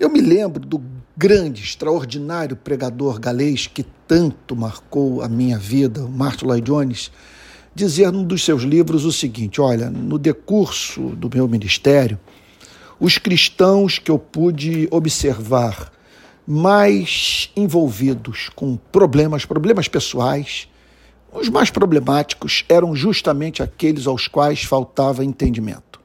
Eu me lembro do grande, extraordinário pregador galês que tanto marcou a minha vida, Martin Lloyd Jones, dizer num dos seus livros o seguinte: olha, no decurso do meu ministério, os cristãos que eu pude observar mais envolvidos com problemas, problemas pessoais, os mais problemáticos eram justamente aqueles aos quais faltava entendimento.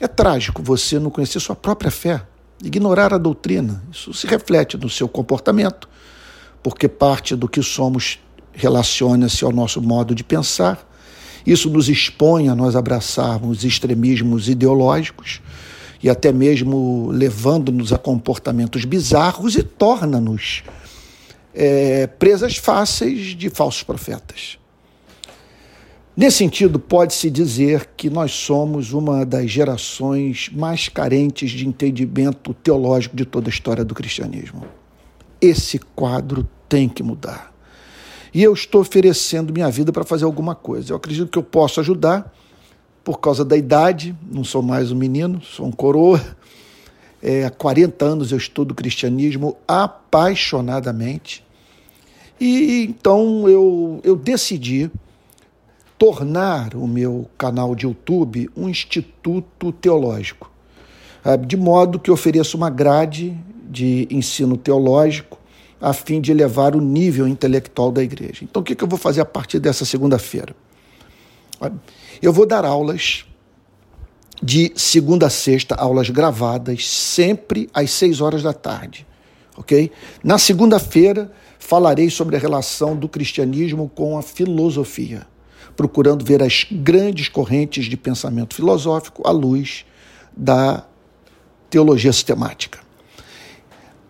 É trágico você não conhecer sua própria fé, ignorar a doutrina. Isso se reflete no seu comportamento, porque parte do que somos relaciona-se ao nosso modo de pensar. Isso nos expõe a nós abraçarmos extremismos ideológicos e até mesmo levando-nos a comportamentos bizarros e torna-nos é, presas fáceis de falsos profetas. Nesse sentido, pode-se dizer que nós somos uma das gerações mais carentes de entendimento teológico de toda a história do cristianismo. Esse quadro tem que mudar. E eu estou oferecendo minha vida para fazer alguma coisa. Eu acredito que eu posso ajudar por causa da idade, não sou mais um menino, sou um coroa. É, há 40 anos eu estudo cristianismo apaixonadamente. E então eu, eu decidi tornar o meu canal de YouTube um instituto teológico, de modo que ofereça uma grade de ensino teológico a fim de elevar o nível intelectual da igreja. Então, o que eu vou fazer a partir dessa segunda-feira? Eu vou dar aulas de segunda a sexta, aulas gravadas, sempre às seis horas da tarde, ok? Na segunda-feira, falarei sobre a relação do cristianismo com a filosofia procurando ver as grandes correntes de pensamento filosófico à luz da teologia sistemática.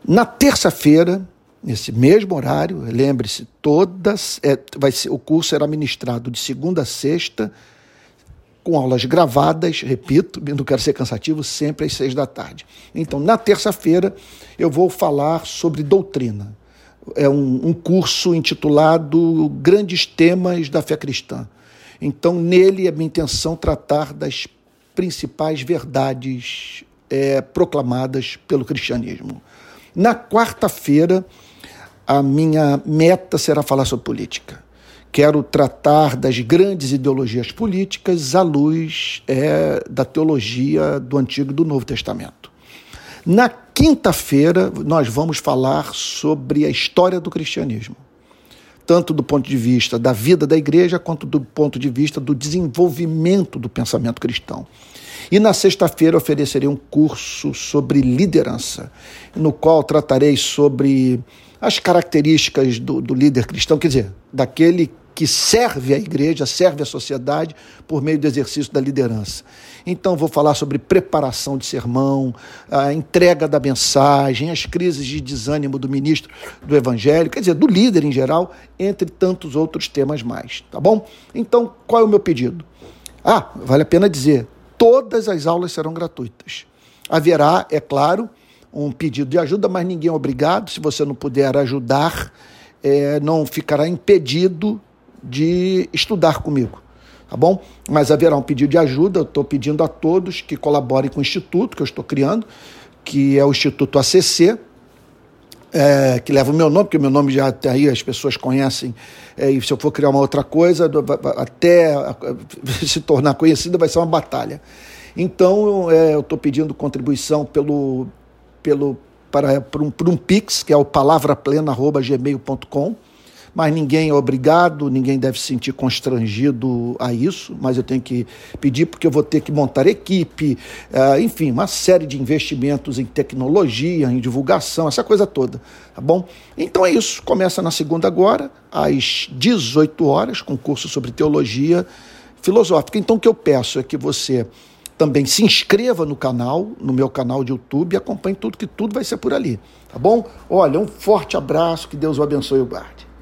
Na terça-feira, nesse mesmo horário, lembre-se, todas é, vai ser, o curso será ministrado de segunda a sexta, com aulas gravadas, repito, não quero ser cansativo, sempre às seis da tarde. Então, na terça-feira, eu vou falar sobre doutrina é um, um curso intitulado Grandes Temas da Fé Cristã. Então, nele é minha intenção tratar das principais verdades é, proclamadas pelo cristianismo. Na quarta-feira, a minha meta será falar sobre política. Quero tratar das grandes ideologias políticas à luz é, da teologia do Antigo e do Novo Testamento. Na quinta-feira, nós vamos falar sobre a história do cristianismo, tanto do ponto de vista da vida da igreja, quanto do ponto de vista do desenvolvimento do pensamento cristão. E na sexta-feira oferecerei um curso sobre liderança, no qual tratarei sobre as características do, do líder cristão, quer dizer, daquele que serve a igreja, serve a sociedade por meio do exercício da liderança. Então, vou falar sobre preparação de sermão, a entrega da mensagem, as crises de desânimo do ministro do Evangelho, quer dizer, do líder em geral, entre tantos outros temas mais, tá bom? Então, qual é o meu pedido? Ah, vale a pena dizer, todas as aulas serão gratuitas. Haverá, é claro, um pedido de ajuda, mas ninguém é obrigado. Se você não puder ajudar, é, não ficará impedido de estudar comigo, tá bom? Mas haverá um pedido de ajuda, eu estou pedindo a todos que colaborem com o Instituto que eu estou criando, que é o Instituto ACC, é, que leva o meu nome, porque o meu nome já até aí as pessoas conhecem, é, e se eu for criar uma outra coisa, até se tornar conhecida vai ser uma batalha. Então, é, eu estou pedindo contribuição pelo, pelo, para, para, um, para um Pix, que é o palavraplena.gmail.com, mas ninguém é obrigado, ninguém deve se sentir constrangido a isso, mas eu tenho que pedir porque eu vou ter que montar equipe, uh, enfim, uma série de investimentos em tecnologia, em divulgação, essa coisa toda, tá bom? Então é isso, começa na segunda agora, às 18 horas, com curso sobre teologia filosófica. Então o que eu peço é que você também se inscreva no canal, no meu canal de YouTube e acompanhe tudo, que tudo vai ser por ali, tá bom? Olha, um forte abraço, que Deus o abençoe e o guarde.